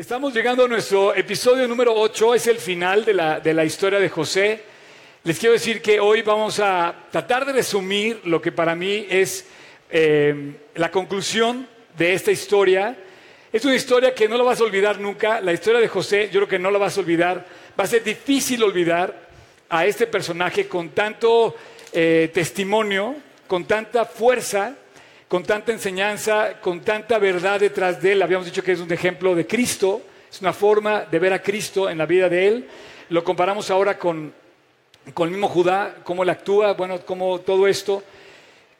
Estamos llegando a nuestro episodio número 8, es el final de la, de la historia de José. Les quiero decir que hoy vamos a tratar de resumir lo que para mí es eh, la conclusión de esta historia. Es una historia que no la vas a olvidar nunca. La historia de José, yo creo que no la vas a olvidar. Va a ser difícil olvidar a este personaje con tanto eh, testimonio, con tanta fuerza, con tanta enseñanza, con tanta verdad detrás de él. Habíamos dicho que es un ejemplo de Cristo, es una forma de ver a Cristo en la vida de él. Lo comparamos ahora con, con el mismo Judá, cómo él actúa, bueno, cómo todo esto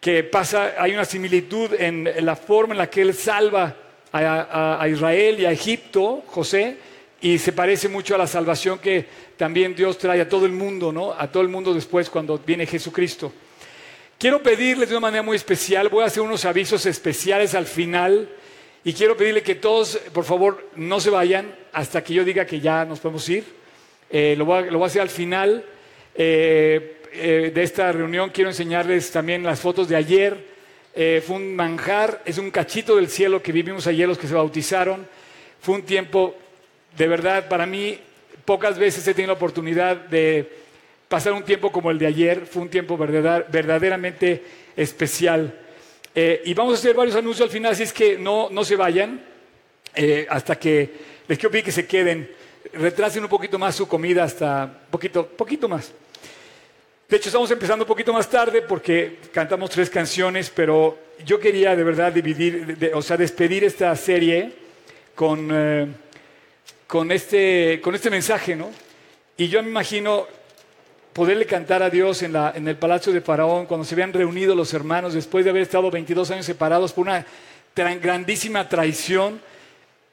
que pasa, hay una similitud en, la forma en la que él salva a, a Israel y a Egipto, José, y se parece mucho a la salvación que también Dios trae a todo el mundo, ¿no? A todo el mundo después cuando viene Jesucristo. Quiero pedirles de una manera muy especial, voy a hacer unos avisos especiales al final y quiero pedirle que todos, por favor, no se vayan hasta que yo diga que ya nos podemos ir. Eh, lo, voy a, hacer al final eh, eh, de esta reunión. Quiero enseñarles también las fotos de ayer. fue un manjar, es un cachito del cielo que vivimos ayer los que se bautizaron. Fue un tiempo, de verdad, para mí, pocas veces he tenido la oportunidad de pasar un tiempo como el de ayer, fue un tiempo verdaderamente especial. Eh, y vamos a hacer varios anuncios al final, así es que no, no se vayan eh, hasta que les quiero pedir que se queden. Retrasen un poquito más su comida hasta poquito, poquito más. De hecho, estamos empezando un poquito más tarde porque cantamos tres canciones, pero yo quería de verdad dividir, o sea, despedir esta serie con, eh, con, este, con este mensaje, ¿no? Y yo me imagino poderle cantar a Dios en, la, el palacio de Faraón, cuando se habían reunido los hermanos después de haber estado 22 años separados por una grandísima traición,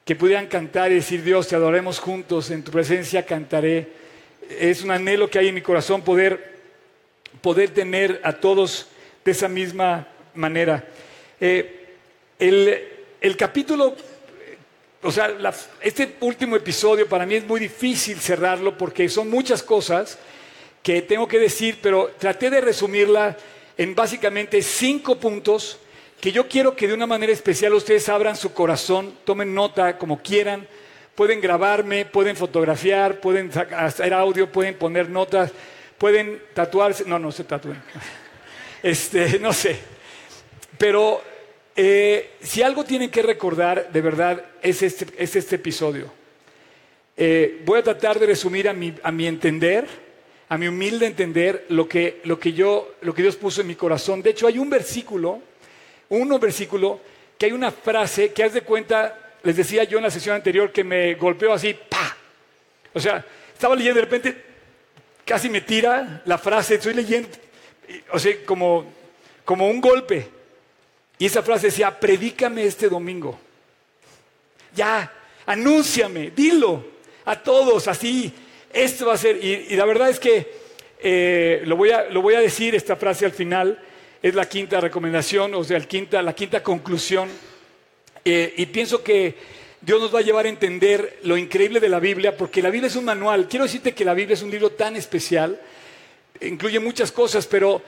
que pudieran cantar y decir, Dios, te adoremos juntos, en tu presencia cantaré. Es un anhelo que hay en mi corazón poder, poder tener a todos de esa misma manera. Eh, el, el, capítulo, o sea, este último episodio para mí es muy difícil cerrarlo porque son muchas cosas que tengo que decir, pero traté de resumirla en básicamente cinco puntos que yo quiero que de una manera especial ustedes abran su corazón, tomen nota como quieran, pueden grabarme, pueden fotografiar, pueden hacer audio, pueden poner notas, pueden tatuarse, no, no se tatúen, este, no sé, pero eh, si algo tienen que recordar de verdad es este, es este episodio. Eh, voy a tratar de resumir a mi, a mi entender a mi humilde entender, lo que, lo que, yo, lo que Dios puso en mi corazón. De hecho, hay un versículo, un versículo, que hay una frase que haz de cuenta, les decía yo en la sesión anterior, que me golpeó así, ¡pa! O sea, estaba leyendo de repente, casi me tira la frase, estoy leyendo, o sea, como, como un golpe. Y esa frase decía, predícame este domingo. Ya, anúnciame, dilo a todos, así, esto va a ser, y, la verdad es que eh, lo, voy a, lo, voy a, decir, esta frase al final, es la quinta recomendación, o sea, el quinta, la quinta conclusión, eh, y pienso que Dios nos va a llevar a entender lo increíble de la Biblia, porque la Biblia es un manual. Quiero decirte que la Biblia es un libro tan especial, incluye muchas cosas, pero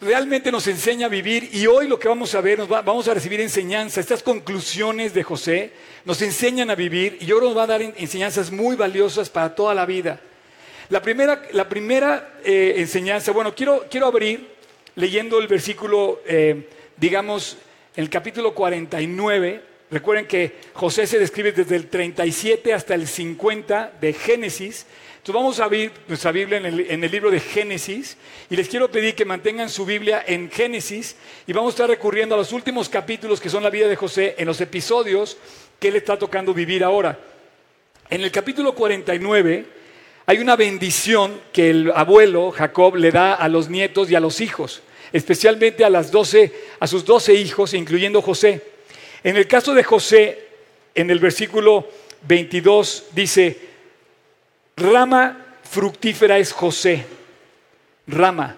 realmente nos enseña a vivir y hoy lo que vamos a ver, nos vamos a recibir enseñanza, estas conclusiones de José nos enseñan a vivir y que nos va a dar enseñanzas muy valiosas para toda la vida. La primera, la primera eh, enseñanza, bueno, quiero, quiero abrir leyendo el versículo, eh, digamos, el capítulo 49. Recuerden que José se describe desde el 37 hasta el 50 de Génesis. Entonces vamos a abrir nuestra Biblia en el, libro de Génesis y les quiero pedir que mantengan su Biblia en Génesis y vamos a estar recurriendo a los últimos capítulos que son la vida de José en los episodios que le está tocando vivir ahora. En el capítulo 49 hay una bendición que el abuelo Jacob le da a los nietos y a los hijos, especialmente a, las 12, a sus doce hijos, incluyendo José. En el caso de José, en el versículo 22 dice, Rama fructífera es José. Rama,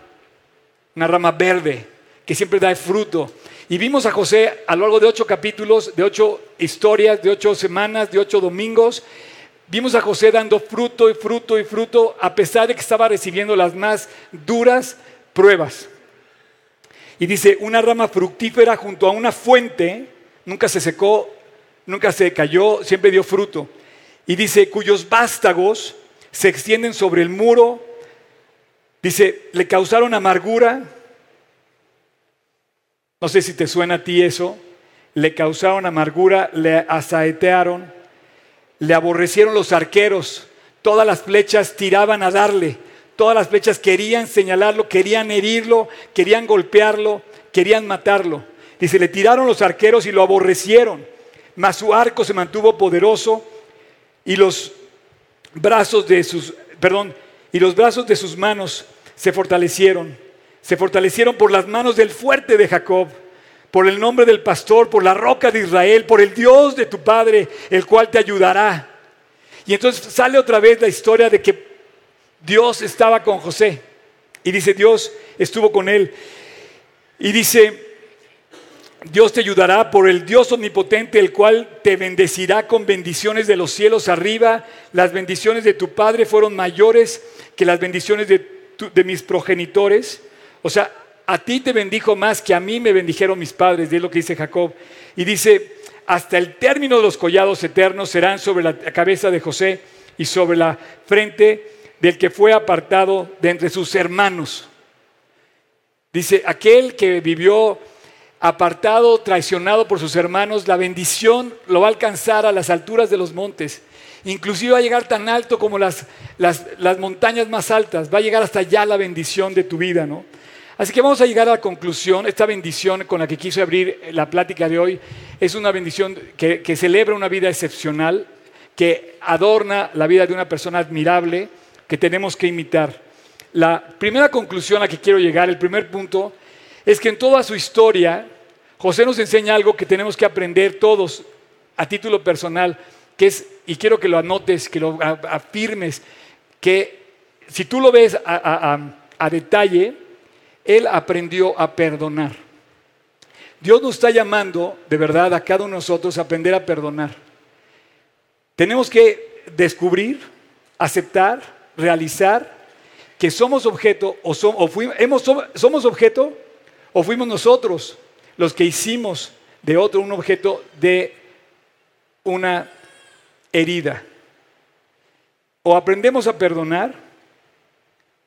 una rama verde que siempre da fruto. Y vimos a José a lo largo de ocho capítulos, de ocho historias, de ocho semanas, de ocho domingos. Vimos a José dando fruto y fruto y fruto a pesar de que estaba recibiendo las más duras pruebas. Y dice, una rama fructífera junto a una fuente, nunca se secó, nunca se cayó, siempre dio fruto. Y dice, cuyos vástagos se extienden sobre el muro. Dice, le causaron amargura. No sé si te suena a ti eso. Le causaron amargura, le asaetearon, le aborrecieron los arqueros. Todas las flechas tiraban a darle. Todas las flechas querían señalarlo, querían herirlo, querían golpearlo, querían matarlo. Dice, le tiraron los arqueros y lo aborrecieron. Mas su arco se mantuvo poderoso y los brazos de sus, perdón, y los brazos de sus manos se fortalecieron. Se fortalecieron por las manos del fuerte de Jacob, por el nombre del pastor, por la roca de Israel, por el Dios de tu Padre, el cual te ayudará. Y entonces sale otra vez la historia de que Dios estaba con José. Y dice, Dios estuvo con él. Y dice, Dios te ayudará por el Dios omnipotente, el cual te bendecirá con bendiciones de los cielos arriba. Las bendiciones de tu Padre fueron mayores que las bendiciones de, mis progenitores. O sea, a ti te bendijo más que a mí me bendijeron mis padres, es lo que dice Jacob. Y dice, hasta el término de los collados eternos serán sobre la cabeza de José y sobre la frente del que fue apartado de entre sus hermanos. Dice, aquel que vivió apartado, traicionado por sus hermanos, la bendición lo va a alcanzar a las alturas de los montes. Inclusive va a llegar tan alto como las, las, montañas más altas. Va a llegar hasta allá la bendición de tu vida, ¿no? Así que vamos a llegar a la conclusión. Esta bendición con la que quise abrir la plática de hoy es una bendición que, que celebra una vida excepcional, que adorna la vida de una persona admirable, que tenemos que imitar. La primera conclusión a la que quiero llegar, el primer punto, es que en toda su historia, José nos enseña algo que tenemos que aprender todos a título personal, que es, y quiero que lo anotes, que lo afirmes, que si tú lo ves a, detalle, él aprendió a perdonar. Dios nos está llamando, de verdad, a cada uno de nosotros a aprender a perdonar. Tenemos que descubrir, aceptar, realizar que somos objeto o, somos objeto o fuimos nosotros los que hicimos de otro un objeto de una herida. O aprendemos a perdonar,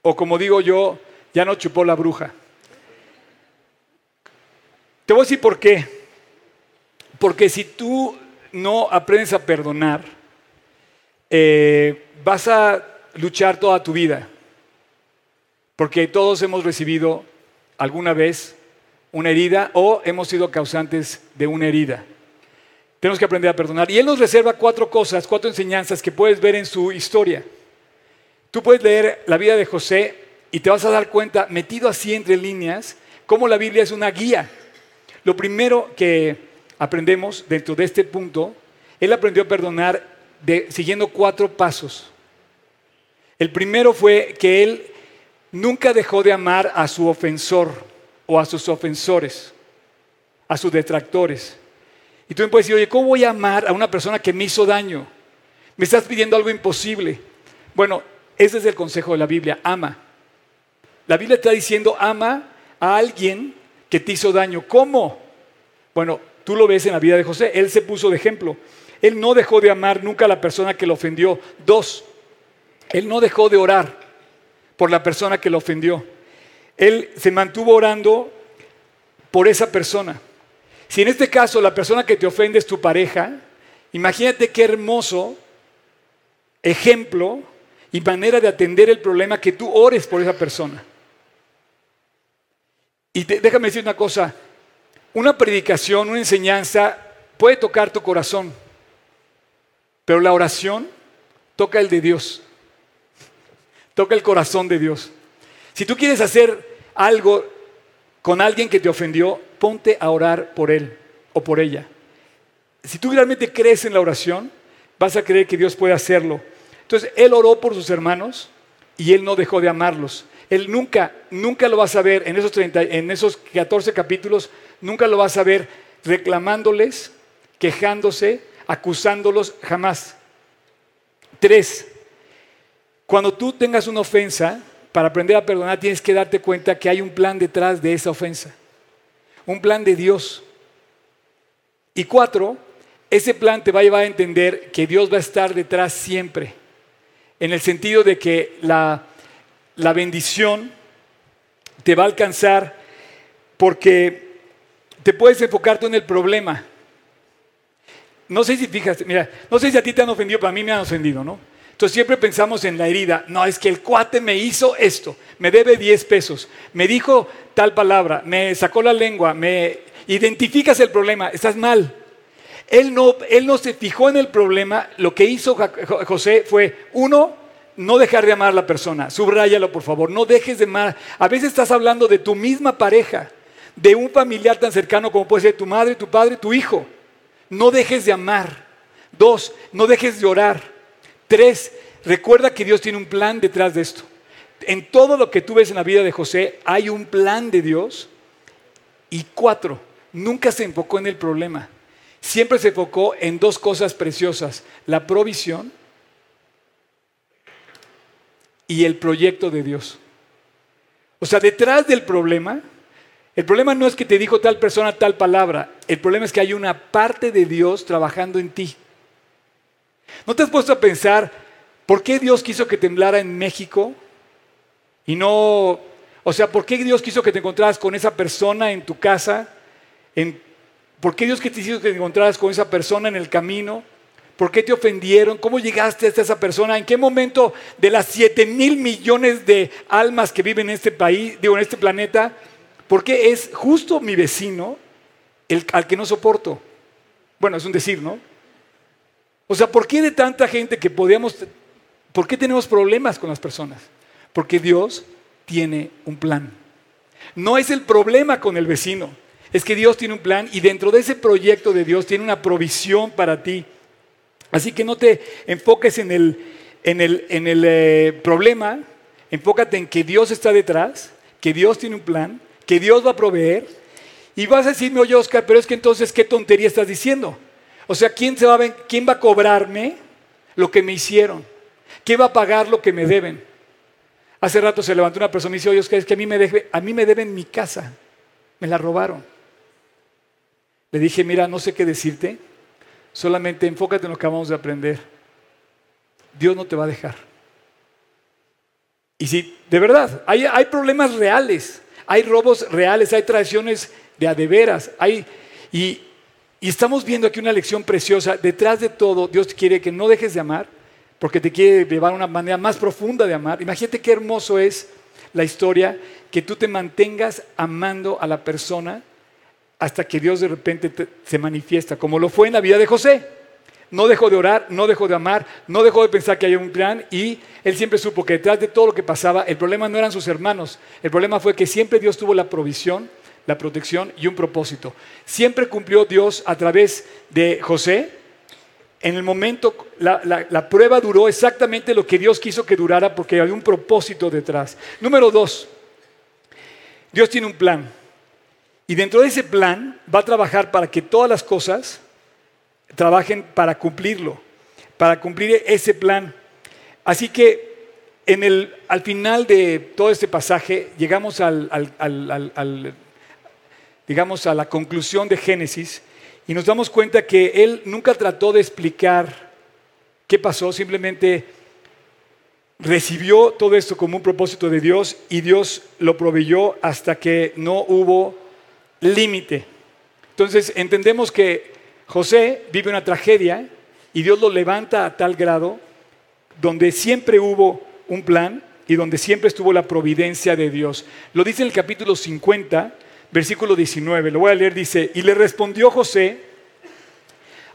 o como digo yo, ya no chupó la bruja. Te voy a decir por qué. Porque si tú no aprendes a perdonar, eh, vas a luchar toda tu vida. Porque todos hemos recibido alguna vez una herida o hemos sido causantes de una herida. Tenemos que aprender a perdonar. Y Él nos reserva cuatro cosas, cuatro enseñanzas que puedes ver en su historia. Tú puedes leer la vida de José y te vas a dar cuenta, metido así entre líneas, cómo la Biblia es una guía. Lo primero que aprendemos dentro de este punto, Él aprendió a perdonar siguiendo cuatro pasos. El primero fue que Él nunca dejó de amar a su ofensor o a sus ofensores, a sus detractores. Y tú me puedes decir, oye, ¿cómo voy a amar a una persona que me hizo daño? Me estás pidiendo algo imposible. Bueno, ese es el consejo de la Biblia, ama. La Biblia está diciendo, ama a alguien que te hizo daño. ¿Cómo? Bueno, tú lo ves en la vida de José, él se puso de ejemplo. Él no dejó de amar nunca a la persona que lo ofendió. Dos, él no dejó de orar por la persona que lo ofendió. Él se mantuvo orando por esa persona. Si en este caso la persona que te ofende es tu pareja, imagínate qué hermoso ejemplo y manera de atender el problema que tú ores por esa persona. Y déjame decir una cosa, una predicación, una enseñanza puede tocar tu corazón, pero la oración toca el de Dios, toca el corazón de Dios. Si tú quieres hacer algo con alguien que te ofendió, ponte a orar por él o por ella. Si tú realmente crees en la oración, vas a creer que Dios puede hacerlo. Entonces, él oró por sus hermanos y él no dejó de amarlos. Él nunca, nunca lo vas a ver en esos, 30, en esos 14 capítulos, nunca lo vas a ver reclamándoles, quejándose, acusándolos, jamás. Tres, cuando tú tengas una ofensa, para aprender a perdonar tienes que darte cuenta que hay un plan detrás de esa ofensa. Un plan de Dios. Y cuatro, ese plan te va a llevar a entender que Dios va a estar detrás siempre, en el sentido de que la, la bendición te va a alcanzar porque te puedes enfocar tú en el problema. No sé si fijas, mira, no sé si a ti te han ofendido, pero a mí me han ofendido, ¿no? Entonces siempre pensamos en la herida. No, es que el cuate me hizo esto, me debe 10 pesos, me dijo tal palabra, me sacó la lengua, me identificas el problema, estás mal. Él no, él no se fijó en el problema, lo que hizo José fue, uno, no dejar de amar a la persona, subráyalo por favor, no dejes de amar. A veces estás hablando de tu misma pareja, de un familiar tan cercano como puede ser tu madre, tu padre, tu hijo. No dejes de amar. Dos, no dejes de orar. Tres, recuerda que Dios tiene un plan detrás de esto. En todo lo que tú ves en la vida de José hay un plan de Dios. Y cuatro, nunca se enfocó en el problema. Siempre se enfocó en dos cosas preciosas, la provisión y el proyecto de Dios. O sea, detrás del problema el problema no es que te dijo tal persona tal palabra, el problema es que hay una parte de Dios trabajando en ti. ¿No te has puesto a pensar por qué Dios quiso que temblara en México y no, o sea, por qué Dios quiso que te encontraras con esa persona en tu casa? ¿Por qué Dios quiso que te encontraras con esa persona en el camino? ¿Por qué te ofendieron? ¿Cómo llegaste hasta esa persona? ¿En qué momento de las 7 mil millones de almas que viven en este país, digo, en este planeta, porque es justo mi vecino el, al que no soporto. Bueno, es un decir, ¿no? O sea, ¿por qué de tanta gente que podíamos... ¿Por qué tenemos problemas con las personas? Porque Dios tiene un plan. No es el problema con el vecino, es que Dios tiene un plan y dentro de ese proyecto de Dios tiene una provisión para ti. Así que no te enfoques en el, en el, en el eh, problema, enfócate en que Dios está detrás, que Dios tiene un plan que Dios va a proveer. Y vas a decirme, oye Oscar, pero es que entonces, ¿qué tontería estás diciendo? O sea, ¿quién, se va a, ¿quién va a cobrarme lo que me hicieron? ¿Quién va a pagar lo que me deben? Hace rato se levantó una persona y dice, oye Oscar, es que a mí, me a mí me deben mi casa. Me la robaron. Le dije, mira, no sé qué decirte. Solamente enfócate en lo que acabamos de aprender. Dios no te va a dejar. Y si, de verdad, hay, hay problemas reales. Hay robos reales, hay traiciones de adeveras, hay, y, y estamos viendo aquí una lección preciosa. Detrás de todo, Dios quiere que no dejes de amar, porque te quiere llevar a una manera más profunda de amar. Imagínate qué hermoso es la historia, que tú te mantengas amando a la persona hasta que Dios de repente se manifiesta, como lo fue en la vida de José. No dejó de orar, no dejó de amar, no dejó de pensar que había un plan y él siempre supo que detrás de todo lo que pasaba, el problema no eran sus hermanos, el problema fue que siempre Dios tuvo la provisión, la protección y un propósito. Siempre cumplió Dios a través de José. En el momento, la, prueba duró exactamente lo que Dios quiso que durara porque había un propósito detrás. Número dos, Dios tiene un plan. Y dentro de ese plan va a trabajar para que todas las cosas trabajen para cumplirlo, para cumplir ese plan. Así que en el, al final de todo este pasaje llegamos al, digamos, a la conclusión de Génesis y nos damos cuenta que él nunca trató de explicar qué pasó, simplemente recibió todo esto como un propósito de Dios y Dios lo proveyó hasta que no hubo límite. Entonces entendemos que José vive una tragedia y Dios lo levanta a tal grado donde siempre hubo un plan y donde siempre estuvo la providencia de Dios. Lo dice en el capítulo 50, versículo 19. Lo voy a leer, dice, y le respondió José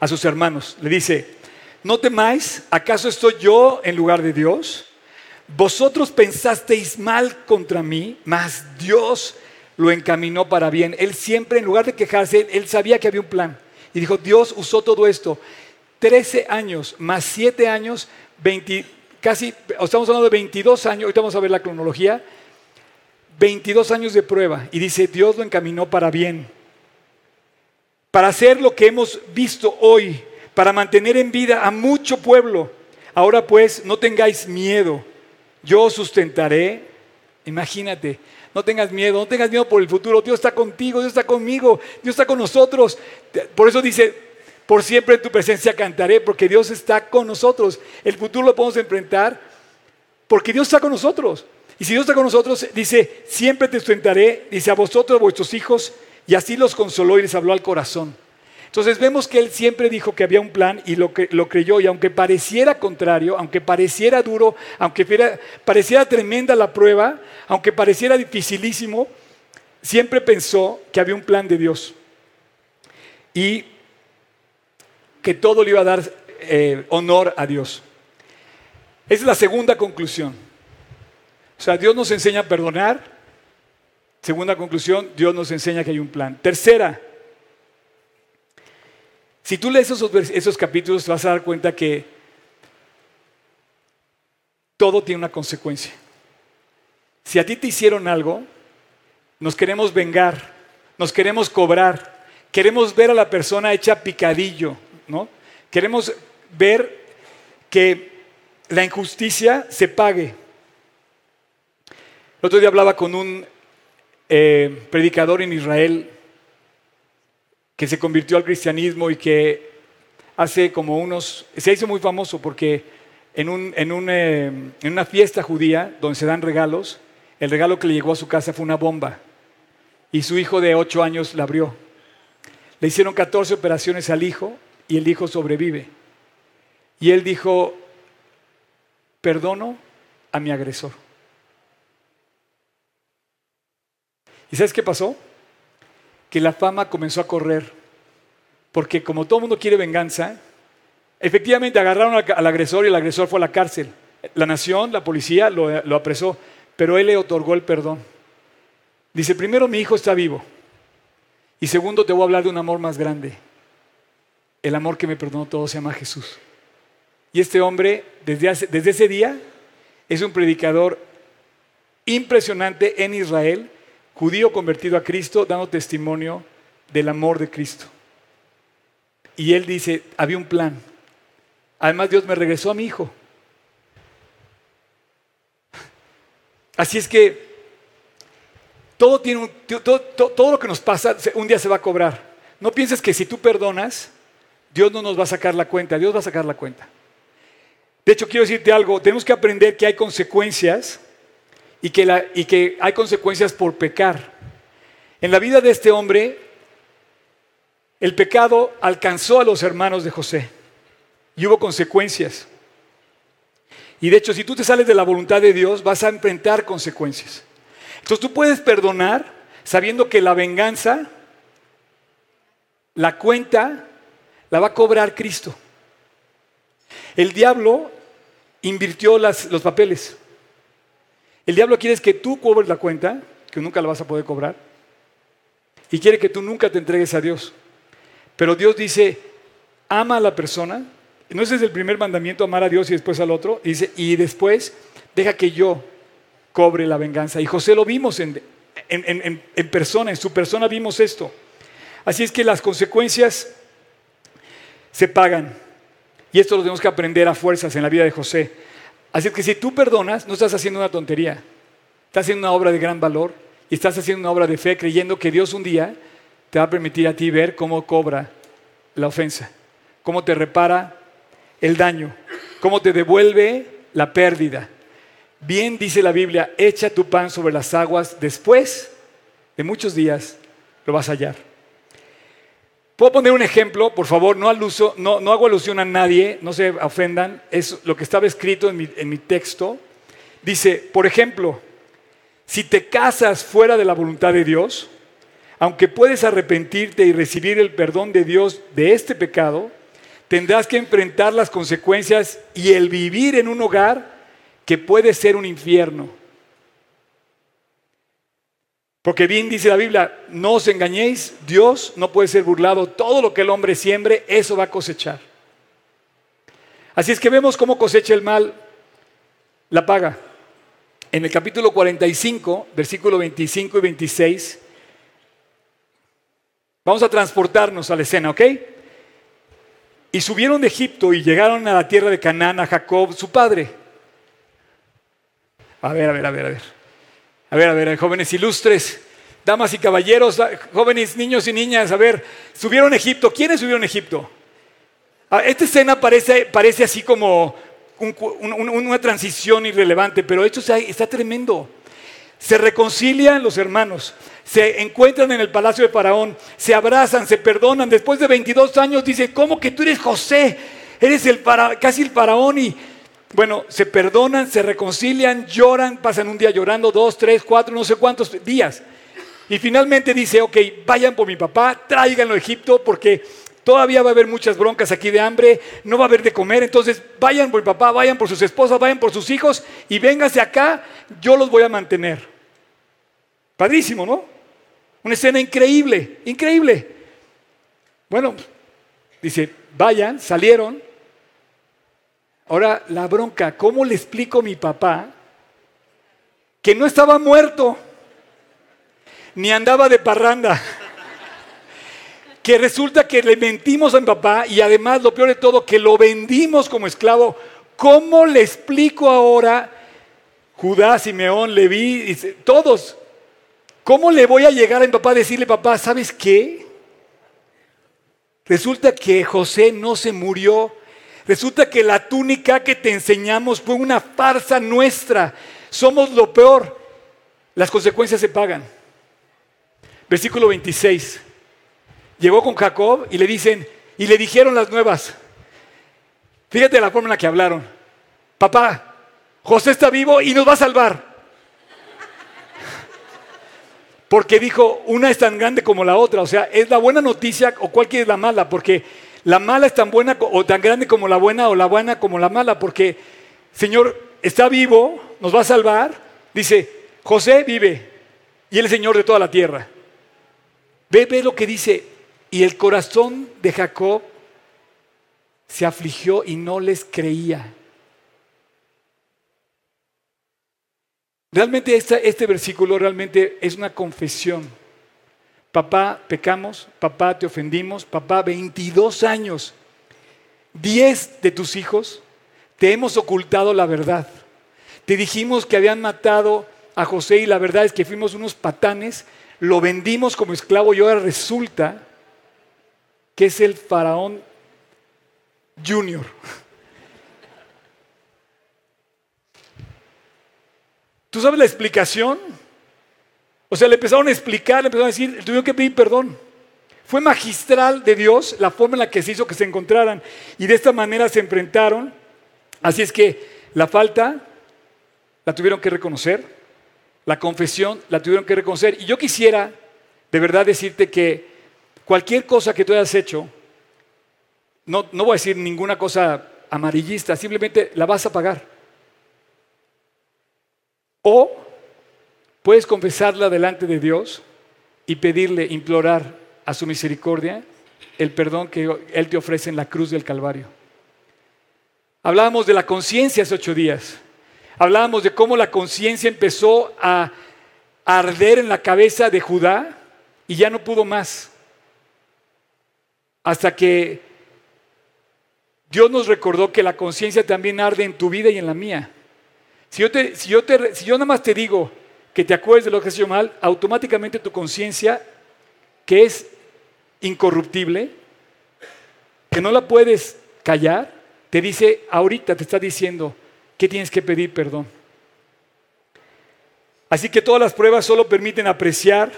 a sus hermanos, le dice, no temáis, ¿acaso estoy yo en lugar de Dios? Vosotros pensasteis mal contra mí, mas Dios lo encaminó para bien. Él siempre, en lugar de quejarse, él sabía que había un plan. Y dijo, Dios usó todo esto. 13 años más 7 años, 20, casi, estamos hablando de 22 años, ahorita vamos a ver la cronología, 22 años de prueba. Y dice, Dios lo encaminó para bien. Para hacer lo que hemos visto hoy, para mantener en vida a mucho pueblo. Ahora pues, no tengáis miedo, yo sustentaré. Imagínate, no tengas miedo, no tengas miedo por el futuro. Dios está contigo, Dios está conmigo, Dios está con nosotros. Por eso dice, Por siempre en tu presencia cantaré, porque Dios está con nosotros. El futuro lo podemos enfrentar porque Dios está con nosotros. Y si Dios está con nosotros, dice, siempre te sustentaré, dice a vosotros, a vuestros hijos, y así los consoló y les habló al corazón. Entonces vemos que él siempre dijo que había un plan y lo, creyó, y aunque pareciera contrario, aunque pareciera duro, aunque pareciera tremenda la prueba, aunque pareciera dificilísimo, siempre pensó que había un plan de Dios. Y que todo le iba a dar eh, honor a Dios. Esa es la segunda conclusión. O sea, Dios nos enseña a perdonar. Segunda conclusión, Dios nos enseña que hay un plan. Tercera, si tú lees esos, esos capítulos, vas a dar cuenta que todo tiene una consecuencia. Si a ti te hicieron algo, nos queremos vengar, nos queremos cobrar, queremos ver a la persona hecha picadillo, ¿no? Queremos ver que la injusticia se pague. El otro día hablaba con un eh, predicador en Israel que se convirtió al cristianismo y que hace como unos, se hizo muy famoso porque en, un, en, eh, en una fiesta judía donde se dan regalos, el regalo que le llegó a su casa fue una bomba y su hijo de ocho años la abrió. Le hicieron 14 operaciones al hijo y el hijo sobrevive. Y él dijo, perdono a mi agresor. ¿Y sabes qué pasó? Que la fama comenzó a correr, porque como todo mundo quiere venganza, efectivamente agarraron al agresor y el agresor fue a la cárcel. La nación, la policía lo, apresó, pero él le otorgó el perdón. Dice, primero mi hijo está vivo, y segundo te voy a hablar de un amor más grande. El amor que me perdonó todo se llama Jesús. Y este hombre, desde, desde ese día, es un predicador impresionante en Israel, judío convertido a Cristo, dando testimonio del amor de Cristo. Y él dice, había un plan. Además Dios me regresó a mi hijo. Así es que todo, tiene todo, todo, lo que nos pasa un día se va a cobrar. No pienses que si tú perdonas, Dios no nos va a sacar la cuenta, Dios va a sacar la cuenta. De hecho, quiero decirte algo, tenemos que aprender que hay consecuencias y que, la, y que hay consecuencias por pecar. En la vida de este hombre, el pecado alcanzó a los hermanos de José y hubo consecuencias. Y de hecho, si tú te sales de la voluntad de Dios, vas a enfrentar consecuencias. Entonces tú puedes perdonar sabiendo que la venganza, la cuenta, la va a cobrar Cristo. El diablo invirtió los papeles. El diablo quiere que tú cobres la cuenta, que nunca la vas a poder cobrar, y quiere que tú nunca te entregues a Dios. Pero Dios dice, ama a la persona. No ese es el primer mandamiento, amar a Dios y después al otro. Dice, y después deja que yo cobre la venganza. Y José lo vimos en, en persona, en su persona vimos esto. Así es que las consecuencias se pagan. Y esto lo tenemos que aprender a fuerzas en la vida de José. Así que si tú perdonas, no estás haciendo una tontería. Estás haciendo una obra de gran valor y estás haciendo una obra de fe creyendo que Dios un día te va a permitir a ti ver cómo cobra la ofensa, cómo te repara el daño, cómo te devuelve la pérdida. Bien dice la Biblia, echa tu pan sobre las aguas, después de muchos días lo vas a hallar. Puedo poner un ejemplo, por favor, no, no, hago alusión a nadie, no se ofendan, es lo que estaba escrito en mi, en mi texto. Dice, por ejemplo, si te casas fuera de la voluntad de Dios, aunque puedes arrepentirte y recibir el perdón de Dios de este pecado, tendrás que enfrentar las consecuencias y el vivir en un hogar que puede ser un infierno. Porque bien dice la Biblia, no os engañéis, Dios no puede ser burlado, todo lo que el hombre siembre, eso va a cosechar. Así es que vemos cómo cosecha el mal, la paga. En el capítulo 45, versículo 25 y 26, vamos a transportarnos a la escena, ¿ok? Y subieron de Egipto y llegaron a la tierra de Canaán a Jacob, su padre. A ver, a ver, a ver, a ver. A ver, a ver, jóvenes ilustres, damas y caballeros, jóvenes, niños y niñas, a ver, subieron a Egipto. ¿Quiénes subieron a Egipto? Ah, esta escena parece, parece así como una transición irrelevante, pero esto está, está tremendo. Se reconcilian los hermanos, se encuentran en el palacio de Faraón, se abrazan, se perdonan. Después de 22 años dice, ¿cómo que tú eres José? Eres el casi el faraón y bueno, se perdonan, se reconcilian, lloran, pasan un día llorando, dos, tres, cuatro, no sé cuántos días. Y finalmente dice, ok, vayan por mi papá, tráiganlo a Egipto porque todavía va a haber muchas broncas aquí de hambre, no va a haber de comer, entonces vayan por mi papá, vayan por sus esposas, vayan por sus hijos y vénganse acá, yo los voy a mantener. Padrísimo, ¿no? Una escena increíble, increíble. Bueno, dice, vayan, salieron, Ahora, la bronca, ¿cómo le explico a mi papá que no estaba muerto, ni andaba de parranda? Que resulta que le mentimos a mi papá y además, lo peor de todo, que lo vendimos como esclavo. ¿Cómo le explico ahora, Judá, Simeón, Leví, todos? ¿Cómo le voy a llegar a mi papá a decirle, papá, ¿sabes qué? Resulta que José no se murió Resulta que la túnica que te enseñamos fue una farsa nuestra. Somos lo peor. Las consecuencias se pagan. Versículo 26. Llegó con Jacob y le dicen, y le dijeron las nuevas. Fíjate la forma en la que hablaron. Papá, José está vivo y nos va a salvar. Porque dijo, una es tan grande como la otra. O sea, es la buena noticia o cuál es la mala. Porque la mala es tan buena o tan grande como la buena o la buena como la mala, porque Señor está vivo, nos va a salvar. Dice, José vive y él es Señor de toda la tierra. Ve, ve lo que dice. Y el corazón de Jacob se afligió y no les creía. Realmente este versículo realmente es una confesión Papá, pecamos, papá, te ofendimos, papá, 22 años, 10 de tus hijos, te hemos ocultado la verdad. Te dijimos que habían matado a José y la verdad es que fuimos unos patanes, lo vendimos como esclavo y ahora resulta que es el faraón junior. ¿Tú sabes la explicación? O sea, le empezaron a explicar, le empezaron a decir, tuvieron que pedir perdón. Fue magistral de Dios la forma en la que se hizo que se encontraran. Y de esta manera se enfrentaron. Así es que la falta la tuvieron que reconocer. La confesión la tuvieron que reconocer. Y yo quisiera de verdad decirte que cualquier cosa que tú hayas hecho, no, no voy a decir ninguna cosa amarillista, simplemente la vas a pagar. O Puedes confesarla delante de Dios y pedirle, implorar a su misericordia el perdón que Él te ofrece en la cruz del Calvario. Hablábamos de la conciencia hace ocho días. Hablábamos de cómo la conciencia empezó a arder en la cabeza de Judá y ya no pudo más. Hasta que Dios nos recordó que la conciencia también arde en tu vida y en la mía. Si yo, te, si yo, te, si yo nada más te digo, que te acuerdes de lo que has hecho mal, automáticamente tu conciencia, que es incorruptible, que no la puedes callar, te dice, ahorita te está diciendo que tienes que pedir perdón. Así que todas las pruebas solo permiten apreciar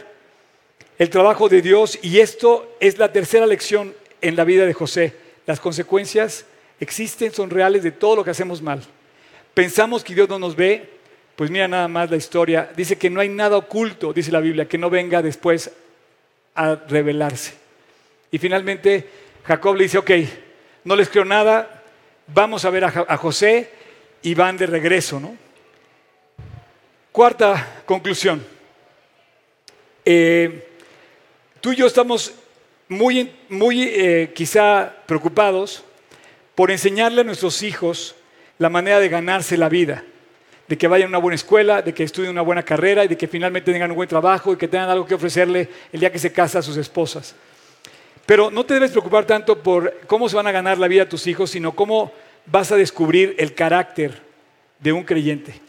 el trabajo de Dios y esto es la tercera lección en la vida de José. Las consecuencias existen, son reales de todo lo que hacemos mal. Pensamos que Dios no nos ve, pues mira nada más la historia. Dice que no hay nada oculto, dice la Biblia, que no venga después a revelarse. Y finalmente Jacob le dice, ok, no les creo nada, vamos a ver a, José y van de regreso, ¿no? Cuarta conclusión. Eh, tú y yo estamos muy, muy eh, quizá preocupados por enseñarle a nuestros hijos la manera de ganarse la vida de que vayan a una buena escuela, de que estudien una buena carrera y de que finalmente tengan un buen trabajo y que tengan algo que ofrecerle el día que se casa a sus esposas. Pero no te debes preocupar tanto por cómo se van a ganar la vida tus hijos, sino cómo vas a descubrir el carácter de un creyente.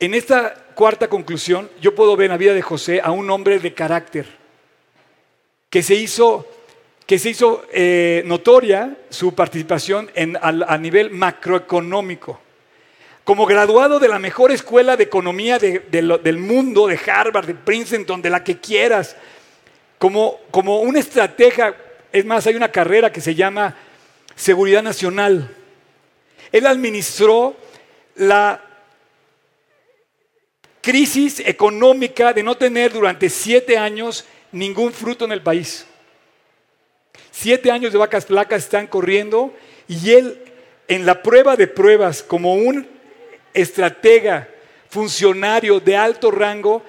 En esta cuarta conclusión, yo puedo ver en la vida de José a un hombre de carácter, que se hizo, que se hizo eh, notoria su participación a, nivel macroeconómico. Como graduado de la mejor escuela de economía del mundo, de Harvard, de Princeton, de la que quieras, como, como una estratega, es más, hay una carrera que se llama Seguridad Nacional. Él administró la crisis económica de no tener durante siete años ningún fruto en el país. Siete años de vacas flacas están corriendo y él en la prueba de pruebas como un estratega, funcionario de alto rango,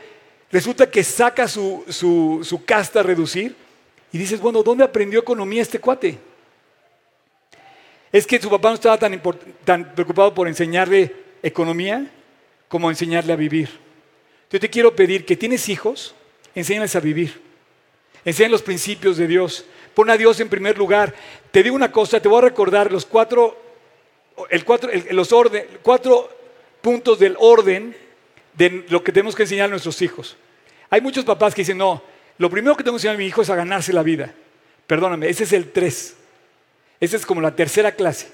resulta que saca su, su casta a reducir y dices, bueno, ¿dónde aprendió economía este cuate? Es que su papá no estaba tan, tan preocupado por enseñarle economía como enseñarle a vivir. Yo te quiero pedir que tienes hijos, enséñales a vivir. Enseñan los principios de Dios. Pon a Dios en primer lugar. Te digo una cosa, te voy a recordar los cuatro, el cuatro, los orden, cuatro puntos del orden de lo que tenemos que enseñar a nuestros hijos. Hay muchos papás que dicen, no, lo primero que tengo que enseñar a mi hijo es a ganarse la vida. Perdóname, ese es el tres. Esa es como la tercera clase.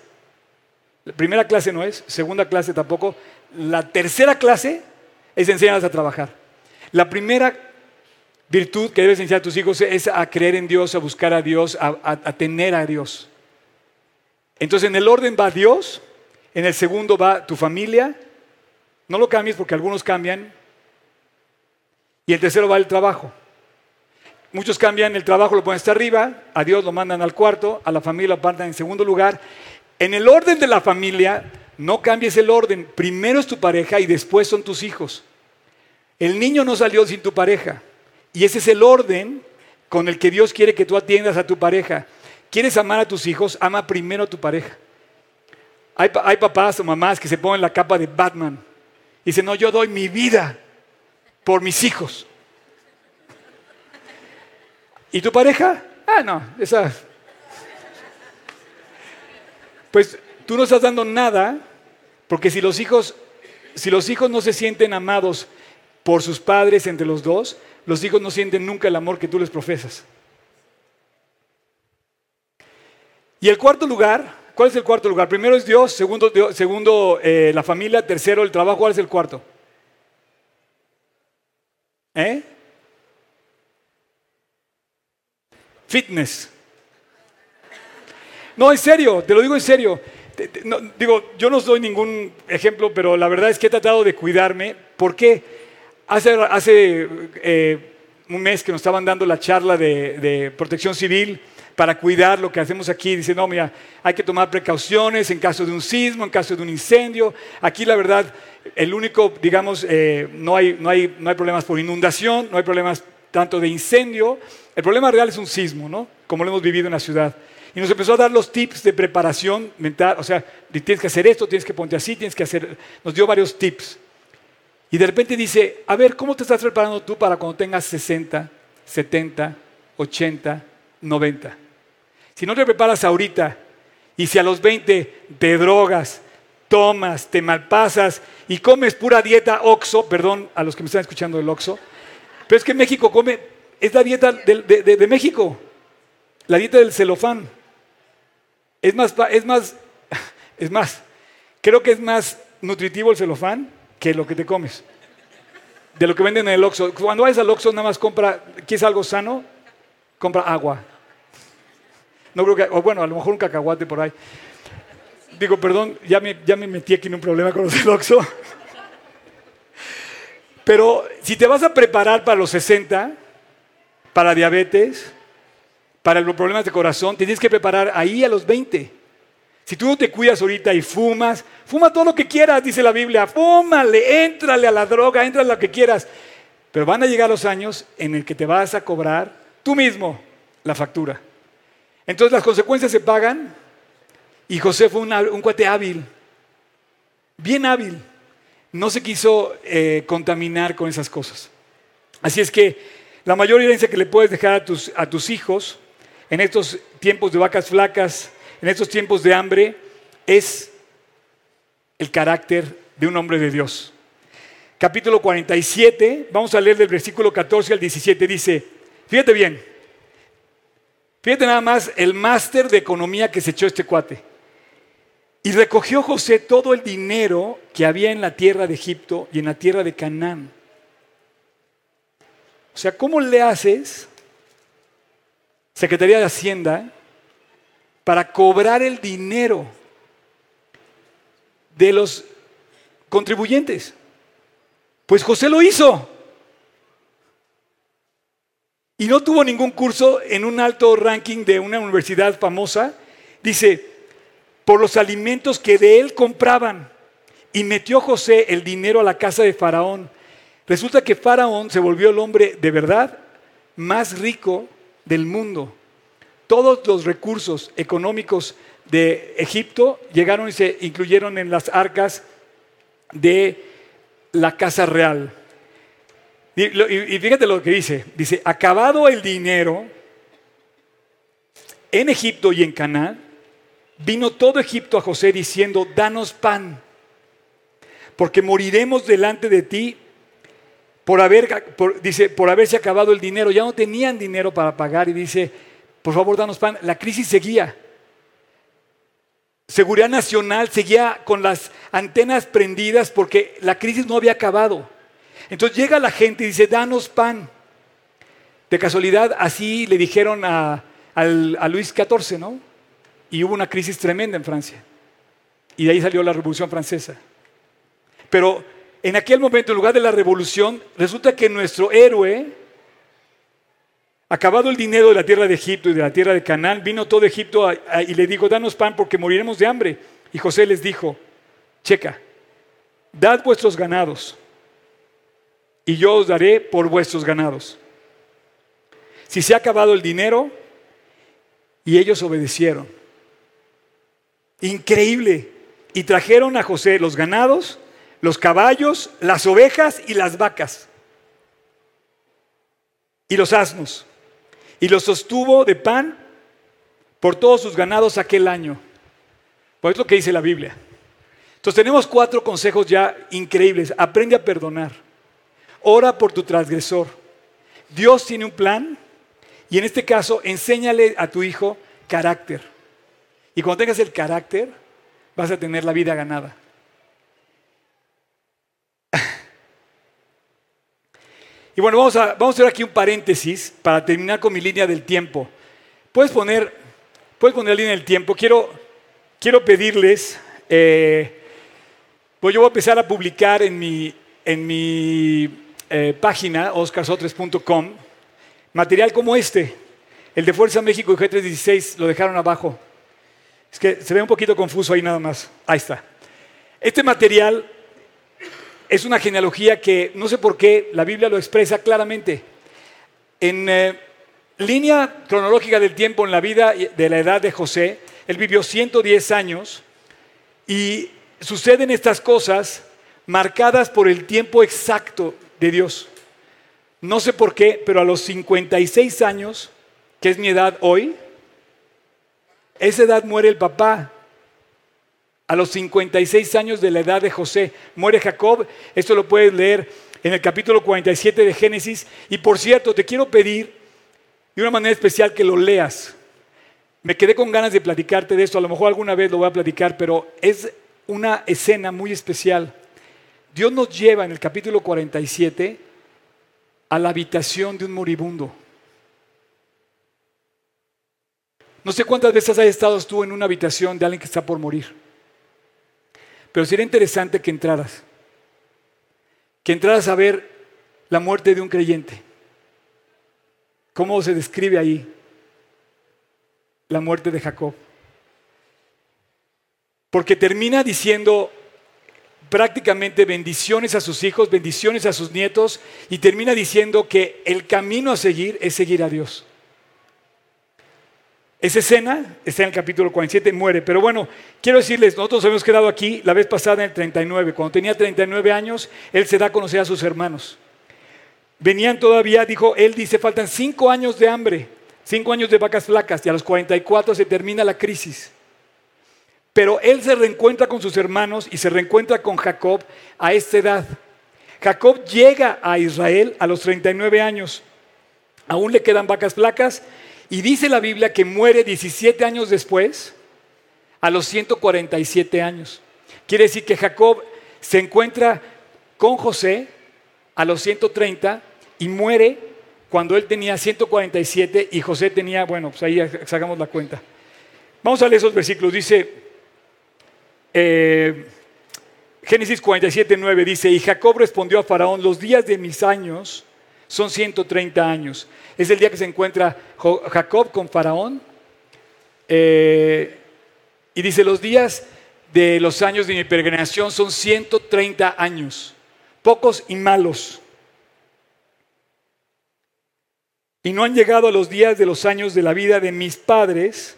La primera clase no es, segunda clase tampoco. La tercera clase es enseñarles a trabajar. La primera virtud que debes enseñar a tus hijos es a creer en Dios, a buscar a Dios, a, a tener a Dios. Entonces en el orden va Dios, en el segundo va tu familia, no lo cambies porque algunos cambian, y en tercero va el trabajo. Muchos cambian el trabajo, lo ponen hasta arriba, a Dios lo mandan al cuarto, a la familia lo apartan en segundo lugar. En el orden de la familia, no cambies el orden. Primero es tu pareja y después son tus hijos. El niño no salió sin tu pareja. Y ese es el orden con el que Dios quiere que tú atiendas a tu pareja. ¿Quieres amar a tus hijos? Ama primero a tu pareja. Hay, hay papás o mamás que se ponen la capa de Batman. Y dicen, no, yo doy mi vida por mis hijos. ¿Y tu pareja? Ah, no, esa. Pues tú no estás dando nada, porque si los hijos, si los hijos no se sienten amados por sus padres entre los dos, los hijos no sienten nunca el amor que tú les profesas. Y el cuarto lugar, ¿cuál es el cuarto lugar? Primero es Dios, segundo, eh, la familia, tercero el trabajo, ¿cuál es el cuarto? ¿Eh? Fitness. No, en serio, te lo digo en serio. digo, yo no doy ningún ejemplo, pero la verdad es que he tratado de cuidarme. ¿Por qué? Hace, hace eh, un mes que nos estaban dando la charla de, protección civil para cuidar lo que hacemos aquí. Dice, no, mira, hay que tomar precauciones en caso de un sismo, en caso de un incendio. Aquí la verdad, el único, digamos, eh, no, hay, no, hay, no hay problemas por inundación, no hay problemas tanto de incendio. El problema real es un sismo, ¿no? Como lo hemos vivido en la ciudad. Y nos empezó a dar los tips de preparación mental, o sea, tienes que hacer esto, tienes que ponerte así, tienes que hacer... Nos dio varios tips. Y de repente dice, a ver, ¿cómo te estás preparando tú para cuando tengas 60, 70, 80, 90? Si no te preparas ahorita y si a los 20 te drogas, tomas, te malpasas y comes pura dieta Oxo, perdón a los que me están escuchando del Oxo, pero es que México come, es la dieta de, México, la dieta del celofán. Es más, es más, es más, creo que es más nutritivo el celofán que lo que te comes. De lo que venden en el Oxxo. Cuando vayas al Oxxo nada más compra, ¿quieres algo sano? Compra agua. No creo que, o bueno, a lo mejor un cacahuate por ahí. Digo, perdón, ya me, ya me metí aquí en un problema con los del. Pero si te vas a preparar para los 60, para diabetes, para los problemas de corazón, te tienes que preparar ahí a los 20. Si tú no te cuidas ahorita y fumas, fuma todo lo que quieras, dice la Biblia, fúmale, éntrale a la droga, éntrale a lo que quieras. Pero van a llegar los años en el que te vas a cobrar tú mismo la factura. Entonces las consecuencias se pagan y José fue un, cuate hábil, bien hábil no se quiso eh, contaminar con esas cosas. Así es que la mayor herencia que le puedes dejar a tus, a tus hijos en estos tiempos de vacas flacas, en estos tiempos de hambre, es el carácter de un hombre de Dios. Capítulo 47, vamos a leer del versículo 14 al 17, dice, fíjate bien, Fíjate nada más el máster de economía que se echó este cuate. Y recogió José todo el dinero que había en la tierra de Egipto y en la tierra de Canaán. O sea, ¿cómo le haces, Secretaría de Hacienda, para cobrar el dinero de los contribuyentes? Pues José lo hizo. Y no tuvo ningún curso en un alto ranking de una universidad famosa. Dice, por los alimentos que de él compraban. Y metió José el dinero a la casa de Faraón. Resulta que Faraón se volvió el hombre de verdad más rico del mundo. Todos los recursos económicos de Egipto llegaron y se incluyeron en las arcas de la casa real. Y, fíjate lo que dice. Dice, acabado el dinero en Egipto y en Canaán, vino todo Egipto a José diciendo, danos pan, porque moriremos delante de ti por haber, dice, por haberse acabado el dinero. Ya no tenían dinero para pagar y dice, por favor, danos pan. La crisis seguía. Seguridad Nacional seguía con las antenas prendidas porque la crisis no había acabado. Entonces llega la gente y dice, danos pan. De casualidad, así le dijeron a, Luis XIV, ¿no? Y hubo una crisis tremenda en Francia. Y de ahí salió la Revolución Francesa. Pero en aquel momento, en lugar de la revolución, resulta que nuestro héroe, acabado el dinero de la tierra de Egipto y de la tierra de Canaán, vino todo Egipto y le dijo, danos pan porque moriremos de hambre. Y José les dijo, checa, dad vuestros ganados y yo os daré por vuestros ganados. Si se ha acabado el dinero, y ellos obedecieron. Increíble. Y trajeron a José los ganados, los caballos, las ovejas y las vacas. Y los asnos. Y los sostuvo de pan por todos sus ganados aquel año. Pues es lo que dice la Biblia. Entonces tenemos cuatro consejos ya increíbles. Aprende a perdonar. Ora por tu transgresor. Dios tiene un plan y en este caso enséñale a tu hijo carácter. Y cuando tengas el carácter, vas a tener la vida ganada. Y bueno, vamos a, vamos a hacer aquí un paréntesis para terminar con mi línea del tiempo. Puedes poner, puedes poner la línea del tiempo. Quiero, quiero pedirles, eh, pues yo voy a empezar a publicar en mi, en mi eh, página, oscarsotres.com, material como este. El de Fuerza México y G316 lo dejaron abajo. Es que se ve un poquito confuso ahí nada más. Ahí está. Este material es una genealogía que no sé por qué la Biblia lo expresa claramente. En eh, línea cronológica del tiempo en la vida de la edad de José, él vivió 110 años y suceden estas cosas marcadas por el tiempo exacto de Dios. No sé por qué, pero a los 56 años, que es mi edad hoy, esa edad muere el papá. A los 56 años de la edad de José muere Jacob. Esto lo puedes leer en el capítulo 47 de Génesis. Y por cierto, te quiero pedir de una manera especial que lo leas. Me quedé con ganas de platicarte de esto. A lo mejor alguna vez lo voy a platicar, pero es una escena muy especial. Dios nos lleva en el capítulo 47 a la habitación de un moribundo. No sé cuántas veces has estado tú en una habitación de alguien que está por morir, pero sería interesante que entraras, que entraras a ver la muerte de un creyente. ¿Cómo se describe ahí la muerte de Jacob? Porque termina diciendo prácticamente bendiciones a sus hijos, bendiciones a sus nietos, y termina diciendo que el camino a seguir es seguir a Dios. Esa escena está en el capítulo 47, muere. Pero bueno, quiero decirles, nosotros hemos quedado aquí la vez pasada en el 39. Cuando tenía 39 años, él se da a conocer a sus hermanos. Venían todavía, dijo, él dice, faltan cinco años de hambre, cinco años de vacas flacas, y a los 44 se termina la crisis. Pero él se reencuentra con sus hermanos y se reencuentra con Jacob a esta edad. Jacob llega a Israel a los 39 años. Aún le quedan vacas flacas Y dice la Biblia que muere 17 años después, a los 147 años. Quiere decir que Jacob se encuentra con José a los 130 y muere cuando él tenía 147 y José tenía, bueno, pues ahí sacamos la cuenta. Vamos a leer esos versículos. Dice, eh, Génesis 47, 9 dice, y Jacob respondió a Faraón, los días de mis años son 130 años. Es el día que se encuentra Jacob con Faraón. Eh, y dice, los días de los años de mi peregrinación son 130 años, pocos y malos. Y no han llegado a los días de los años de la vida de mis padres.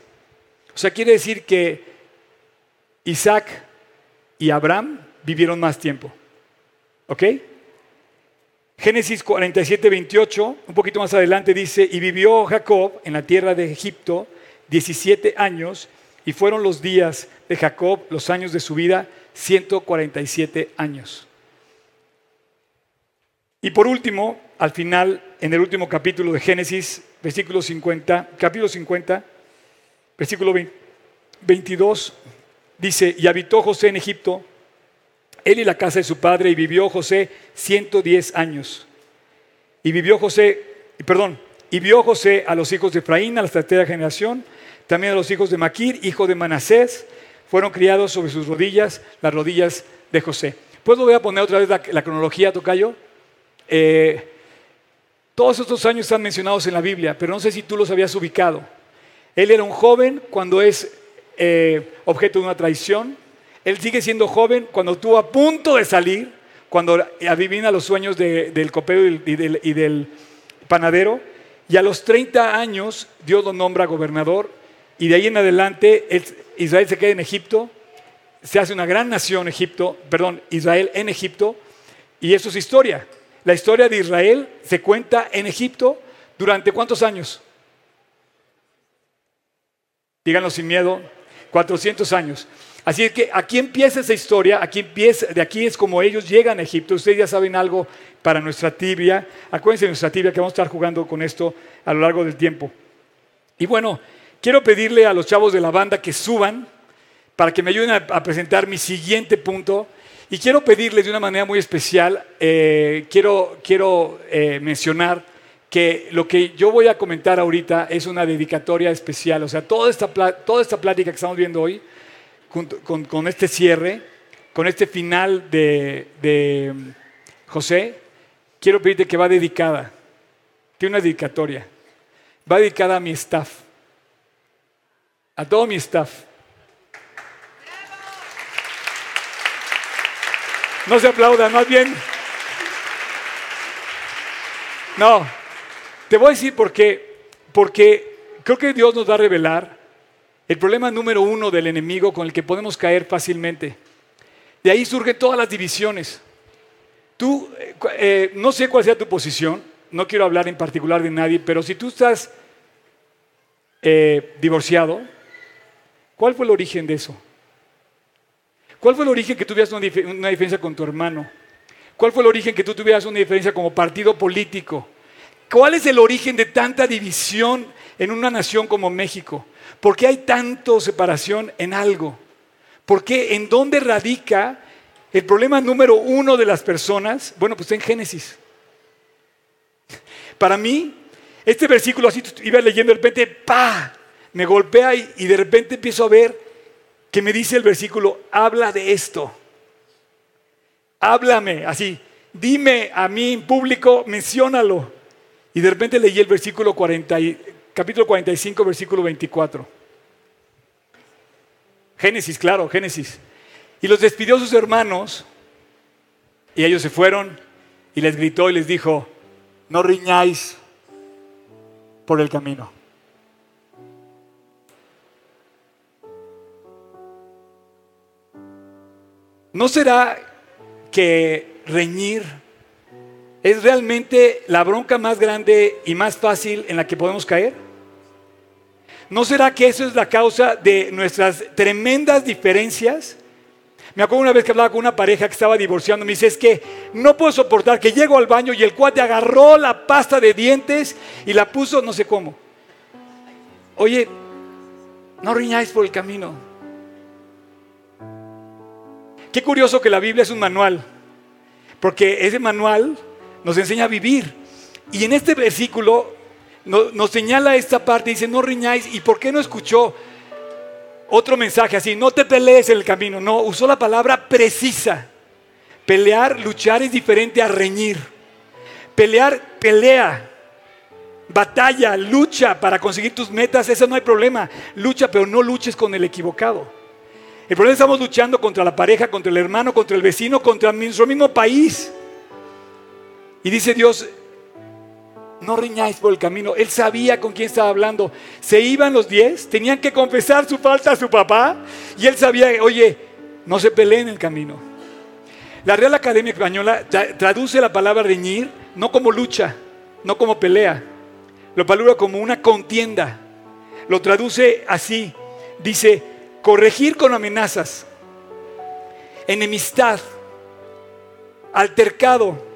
O sea, quiere decir que Isaac y Abraham vivieron más tiempo. ¿Ok? Génesis 47, 28, un poquito más adelante dice, y vivió Jacob en la tierra de Egipto 17 años, y fueron los días de Jacob, los años de su vida, 147 años. Y por último, al final, en el último capítulo de Génesis, versículo 50, capítulo 50, versículo 22, dice, y habitó José en Egipto él y la casa de su padre, y vivió José 110 años. Y vivió José, perdón, y vio José a los hijos de Efraín, a la tercera generación, también a los hijos de Maquir, hijo de Manasés, fueron criados sobre sus rodillas, las rodillas de José. Pues voy a poner otra vez la, cronología, Tocayo. Eh, todos estos años están mencionados en la Biblia, pero no sé si tú los habías ubicado. Él era un joven cuando es eh, objeto de una traición, él sigue siendo joven cuando estuvo a punto de salir, cuando adivina los sueños del copero y del, panadero. Y a los 30 años Dios lo nombra gobernador y de ahí en adelante Israel se queda en Egipto, se hace una gran nación Egipto, perdón, Israel en Egipto y eso es historia. La historia de Israel se cuenta en Egipto durante cuántos años? Díganlo sin miedo, 400 años. Así es que aquí empieza esa historia, aquí empieza, de aquí es como ellos llegan a Egipto. Ustedes ya saben algo para nuestra tibia. Acuérdense de nuestra tibia que vamos a estar jugando con esto a lo largo del tiempo. Y bueno, quiero pedirle a los chavos de la banda que suban para que me ayuden a, presentar mi siguiente punto. Y quiero pedirles de una manera muy especial, eh, quiero, quiero eh, mencionar que lo que yo voy a comentar ahorita es una dedicatoria especial. O sea, toda esta, toda esta plática que estamos viendo hoy con, este cierre, con este final de, José, quiero pedirte que va dedicada, tiene una dedicatoria, va dedicada a mi staff, a todo mi staff. No se aplaudan, más bien. No, te voy a decir por qué. Porque creo que Dios nos va a revelar el problema número uno del enemigo con el que podemos caer fácilmente. De ahí surgen todas las divisiones. Tú, eh, eh, no sé cuál sea tu posición, no quiero hablar en particular de nadie, pero si tú estás eh, divorciado, ¿cuál fue el origen de eso? ¿Cuál fue el origen que tuvieras una, una diferencia con tu hermano? ¿Cuál fue el origen que tú tuvieras una diferencia como partido político? ¿Cuál es el origen de tanta división en una nación como México? ¿Por qué hay tanto separación en algo? ¿Por qué? ¿En dónde radica el problema número uno de las personas? Bueno, pues en Génesis. Para mí, este versículo así iba leyendo de repente, ¡pa! Me golpea y, y de repente empiezo a ver que me dice el versículo, habla de esto. Háblame, así, dime a mí en público, menciónalo. Y de repente leí el versículo 40, capítulo 45, versículo 24. Génesis, claro, Génesis. Y los despidió sus hermanos y ellos se fueron y les gritó y les dijo, no riñáis por el camino. ¿No será que reñir es realmente la bronca más grande y más fácil en la que podemos caer? ¿No será que eso es la causa de nuestras tremendas diferencias? Me acuerdo una vez que hablaba con una pareja que estaba divorciando, me dice, es que no puedo soportar que llego al baño y el cuate agarró la pasta de dientes y la puso no sé cómo. oye, no riñáis por el camino. Qué curioso que la Biblia es un manual, porque ese manual nos enseña a vivir. Y en este versículo nos, señala esta parte, dice, no riñáis. ¿Y por qué no escuchó otro mensaje así? No te pelees en el camino. No, usó la palabra precisa. Pelear, luchar es diferente a reñir. Pelear, pelea. Batalla, lucha para conseguir tus metas, eso no hay problema. Lucha, pero no luches con el equivocado. El problema es que estamos luchando contra la pareja, contra el hermano, contra el vecino, contra nuestro mismo país. Y dice Dios, no riñáis por el camino. Él sabía con quién estaba hablando. Se iban los diez, tenían que confesar su falta a su papá. Y él sabía, oye, no se peleen en el camino. La Real Academia Española traduce la palabra riñir no como lucha, no como pelea. Lo palabra como una contienda. Lo traduce así. Dice, corregir con amenazas, enemistad, altercado,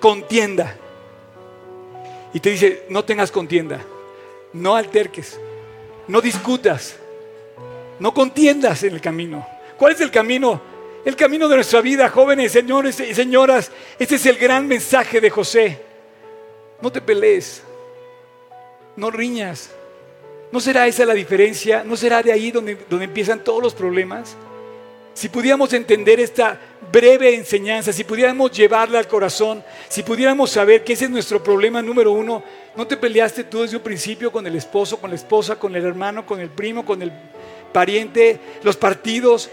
contienda. Y te dice, no tengas contienda, no alterques, no discutas, no contiendas en el camino. ¿Cuál es el camino? El camino de nuestra vida, jóvenes, señores y señoras. Este es el gran mensaje de José. No te pelees, no riñas. ¿No será esa la diferencia? ¿No será de ahí donde, donde empiezan todos los problemas? Si pudiéramos entender esta breve enseñanza, si pudiéramos llevarla al corazón, si pudiéramos saber que ese es nuestro problema número uno, ¿no te peleaste tú desde un principio con el esposo, con la esposa, con el hermano, con el primo, con el pariente, los partidos?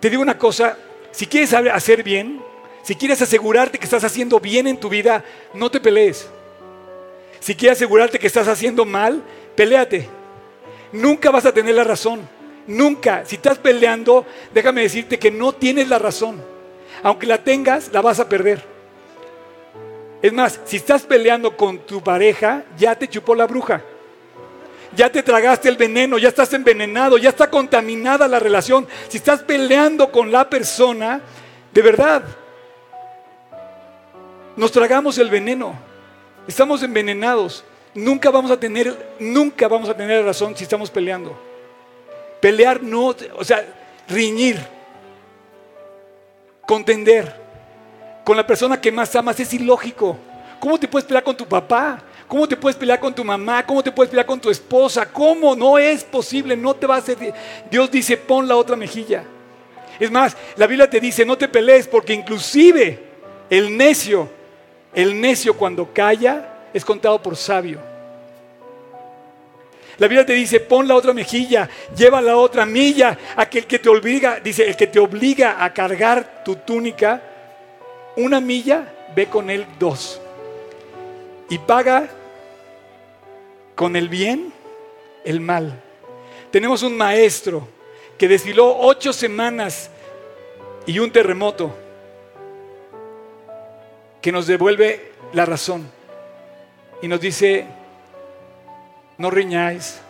Te digo una cosa, si quieres hacer bien, si quieres asegurarte que estás haciendo bien en tu vida, no te pelees. Si quieres asegurarte que estás haciendo mal, peléate. Nunca vas a tener la razón. Nunca. Si estás peleando, déjame decirte que no tienes la razón. Aunque la tengas, la vas a perder. Es más, si estás peleando con tu pareja, ya te chupó la bruja. Ya te tragaste el veneno, ya estás envenenado, ya está contaminada la relación. Si estás peleando con la persona, de verdad, nos tragamos el veneno. Estamos envenenados. Nunca vamos a tener, nunca vamos a tener razón si estamos peleando. Pelear no, o sea, riñir, contender con la persona que más amas es ilógico. ¿Cómo te puedes pelear con tu papá? ¿Cómo te puedes pelear con tu mamá? ¿Cómo te puedes pelear con tu esposa? ¿Cómo? No es posible, no te va a hacer... Dios dice, pon la otra mejilla. Es más, la Biblia te dice, no te pelees porque inclusive el necio, el necio cuando calla es contado por sabio. La Biblia te dice, pon la otra mejilla, lleva la otra milla. Aquel que te obliga, dice, el que te obliga a cargar tu túnica, una milla, ve con él dos. Y paga con el bien el mal. Tenemos un maestro que desfiló ocho semanas y un terremoto que nos devuelve la razón y nos dice, no riñáis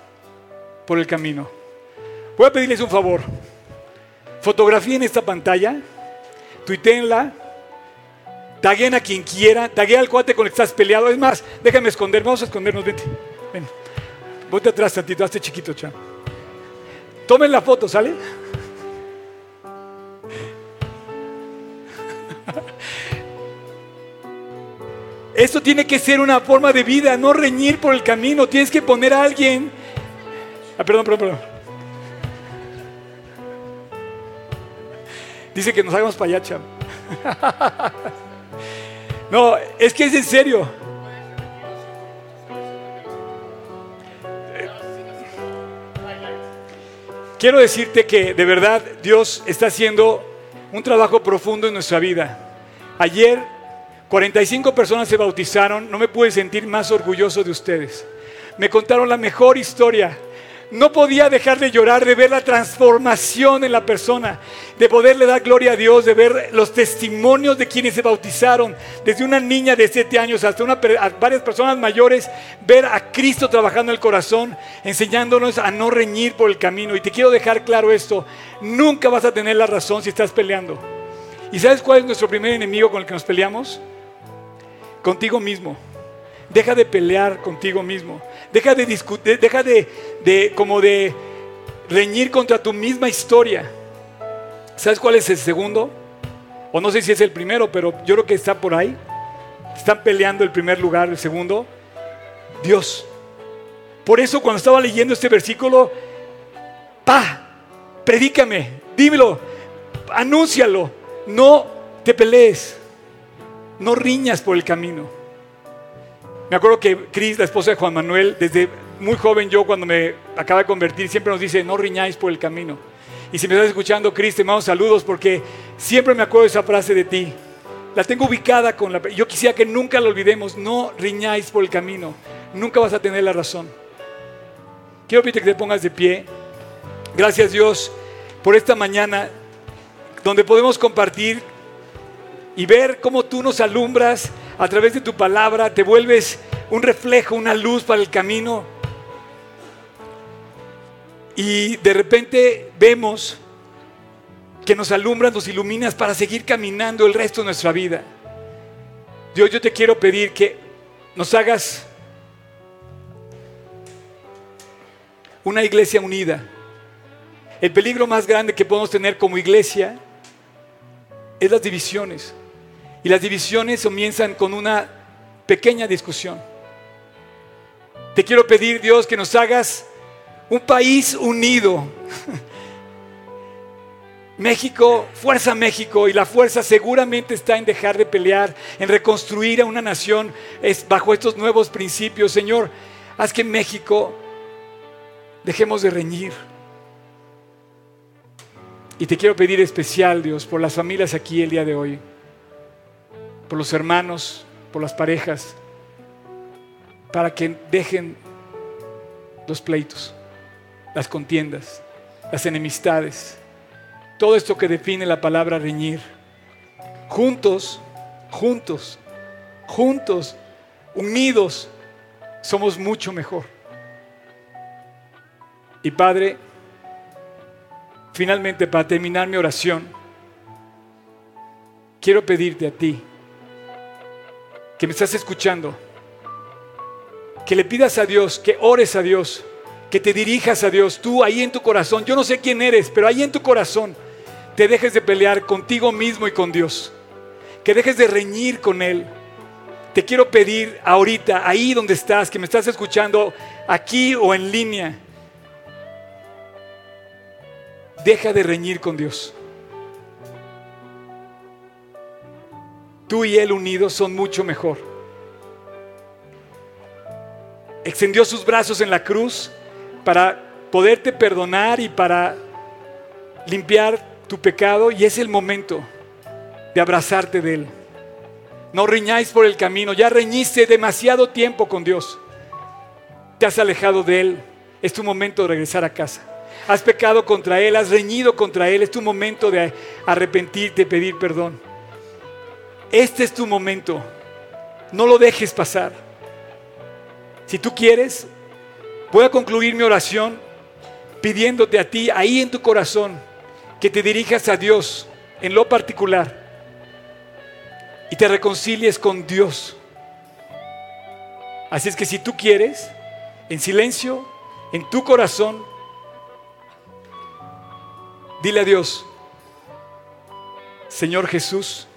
por el camino. Voy a pedirles un favor. Fotografíen esta pantalla, tuiteenla, taguen a quien quiera, taguen al cuate con el que estás peleado. Es más, déjame esconder, vamos a escondernos, vente. Ven. Atrás tantito, hazte chiquito, cha. Tomen la foto, ¿sale? Esto tiene que ser una forma de vida, no reñir por el camino. Tienes que poner a alguien. Ah, perdón, perdón, perdón. Dice que nos hagamos payacha. No, es que es en serio. Quiero decirte que de verdad Dios está haciendo un trabajo profundo en nuestra vida. Ayer 45 personas se bautizaron, no me pude sentir más orgulloso de ustedes. Me contaron la mejor historia. No podía dejar de llorar, de ver la transformación en la persona, de poderle dar gloria a Dios, de ver los testimonios de quienes se bautizaron, desde una niña de 7 años hasta una, varias personas mayores, ver a Cristo trabajando el corazón, enseñándonos a no reñir por el camino. Y te quiero dejar claro esto, nunca vas a tener la razón si estás peleando. ¿Y sabes cuál es nuestro primer enemigo con el que nos peleamos? Contigo mismo. Deja de pelear contigo mismo. Deja de discutir, deja de, de como de reñir contra tu misma historia. ¿Sabes cuál es el segundo? O no sé si es el primero, pero yo creo que está por ahí. Están peleando el primer lugar, el segundo. Dios. Por eso cuando estaba leyendo este versículo, pa, predícame, dímelo, anúncialo, no te pelees, no riñas por el camino. Me acuerdo que Cris, la esposa de Juan Manuel, desde muy joven yo cuando me acaba de convertir, siempre nos dice, no riñáis por el camino. Y si me estás escuchando, Cris, te mando saludos porque siempre me acuerdo de esa frase de ti. La tengo ubicada con la... Yo quisiera que nunca la olvidemos, no riñáis por el camino, nunca vas a tener la razón. Quiero pedirte que te pongas de pie. Gracias Dios por esta mañana donde podemos compartir y ver cómo tú nos alumbras a través de tu palabra, te vuelves un reflejo, una luz para el camino. Y de repente vemos que nos alumbras, nos iluminas para seguir caminando el resto de nuestra vida. Dios, yo te quiero pedir que nos hagas una iglesia unida. El peligro más grande que podemos tener como iglesia es las divisiones. Y las divisiones comienzan con una pequeña discusión. Te quiero pedir, Dios, que nos hagas un país unido. México, fuerza México, y la fuerza seguramente está en dejar de pelear, en reconstruir a una nación bajo estos nuevos principios. Señor, haz que México dejemos de reñir. Y te quiero pedir especial, Dios, por las familias aquí el día de hoy por los hermanos, por las parejas, para que dejen los pleitos, las contiendas, las enemistades, todo esto que define la palabra reñir. Juntos, juntos, juntos, unidos, somos mucho mejor. Y Padre, finalmente para terminar mi oración, quiero pedirte a ti, que me estás escuchando, que le pidas a Dios, que ores a Dios, que te dirijas a Dios, tú ahí en tu corazón, yo no sé quién eres, pero ahí en tu corazón, te dejes de pelear contigo mismo y con Dios, que dejes de reñir con Él. Te quiero pedir ahorita, ahí donde estás, que me estás escuchando, aquí o en línea, deja de reñir con Dios. Tú y Él unidos son mucho mejor. Extendió sus brazos en la cruz para poderte perdonar y para limpiar tu pecado y es el momento de abrazarte de Él. No riñáis por el camino, ya reñiste demasiado tiempo con Dios. Te has alejado de Él, es tu momento de regresar a casa. Has pecado contra Él, has reñido contra Él, es tu momento de arrepentirte, pedir perdón. Este es tu momento. No lo dejes pasar. Si tú quieres, voy a concluir mi oración pidiéndote a ti, ahí en tu corazón, que te dirijas a Dios en lo particular y te reconcilies con Dios. Así es que si tú quieres, en silencio, en tu corazón, dile a Dios, Señor Jesús,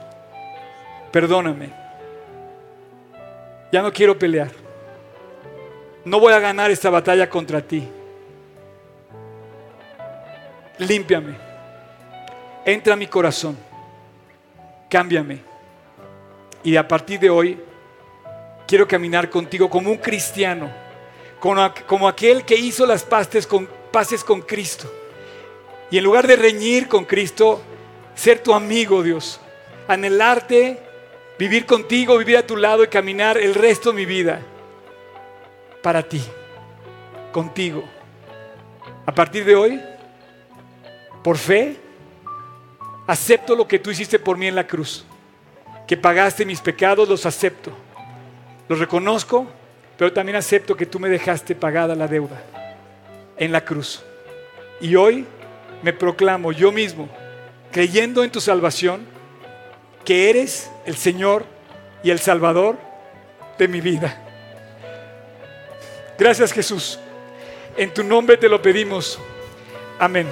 perdóname. Ya no quiero pelear. No voy a ganar esta batalla contra ti. Límpiame. Entra a mi corazón. Cámbiame. Y a partir de hoy quiero caminar contigo como un cristiano, como, aquel que hizo las paces con, paces con Cristo. Y en lugar de reñir con Cristo, ser tu amigo, Dios. Anhelarte vivir contigo, vivir a tu lado y caminar el resto de mi vida para ti, contigo. A partir de hoy, por fe, acepto lo que tú hiciste por mí en la cruz, que pagaste mis pecados, los acepto, los reconozco, pero también acepto que tú me dejaste pagada la deuda en la cruz. Y hoy me proclamo yo mismo, creyendo en tu salvación, que eres el Señor y el Salvador de mi vida. Gracias Jesús. En tu nombre te lo pedimos. Amén.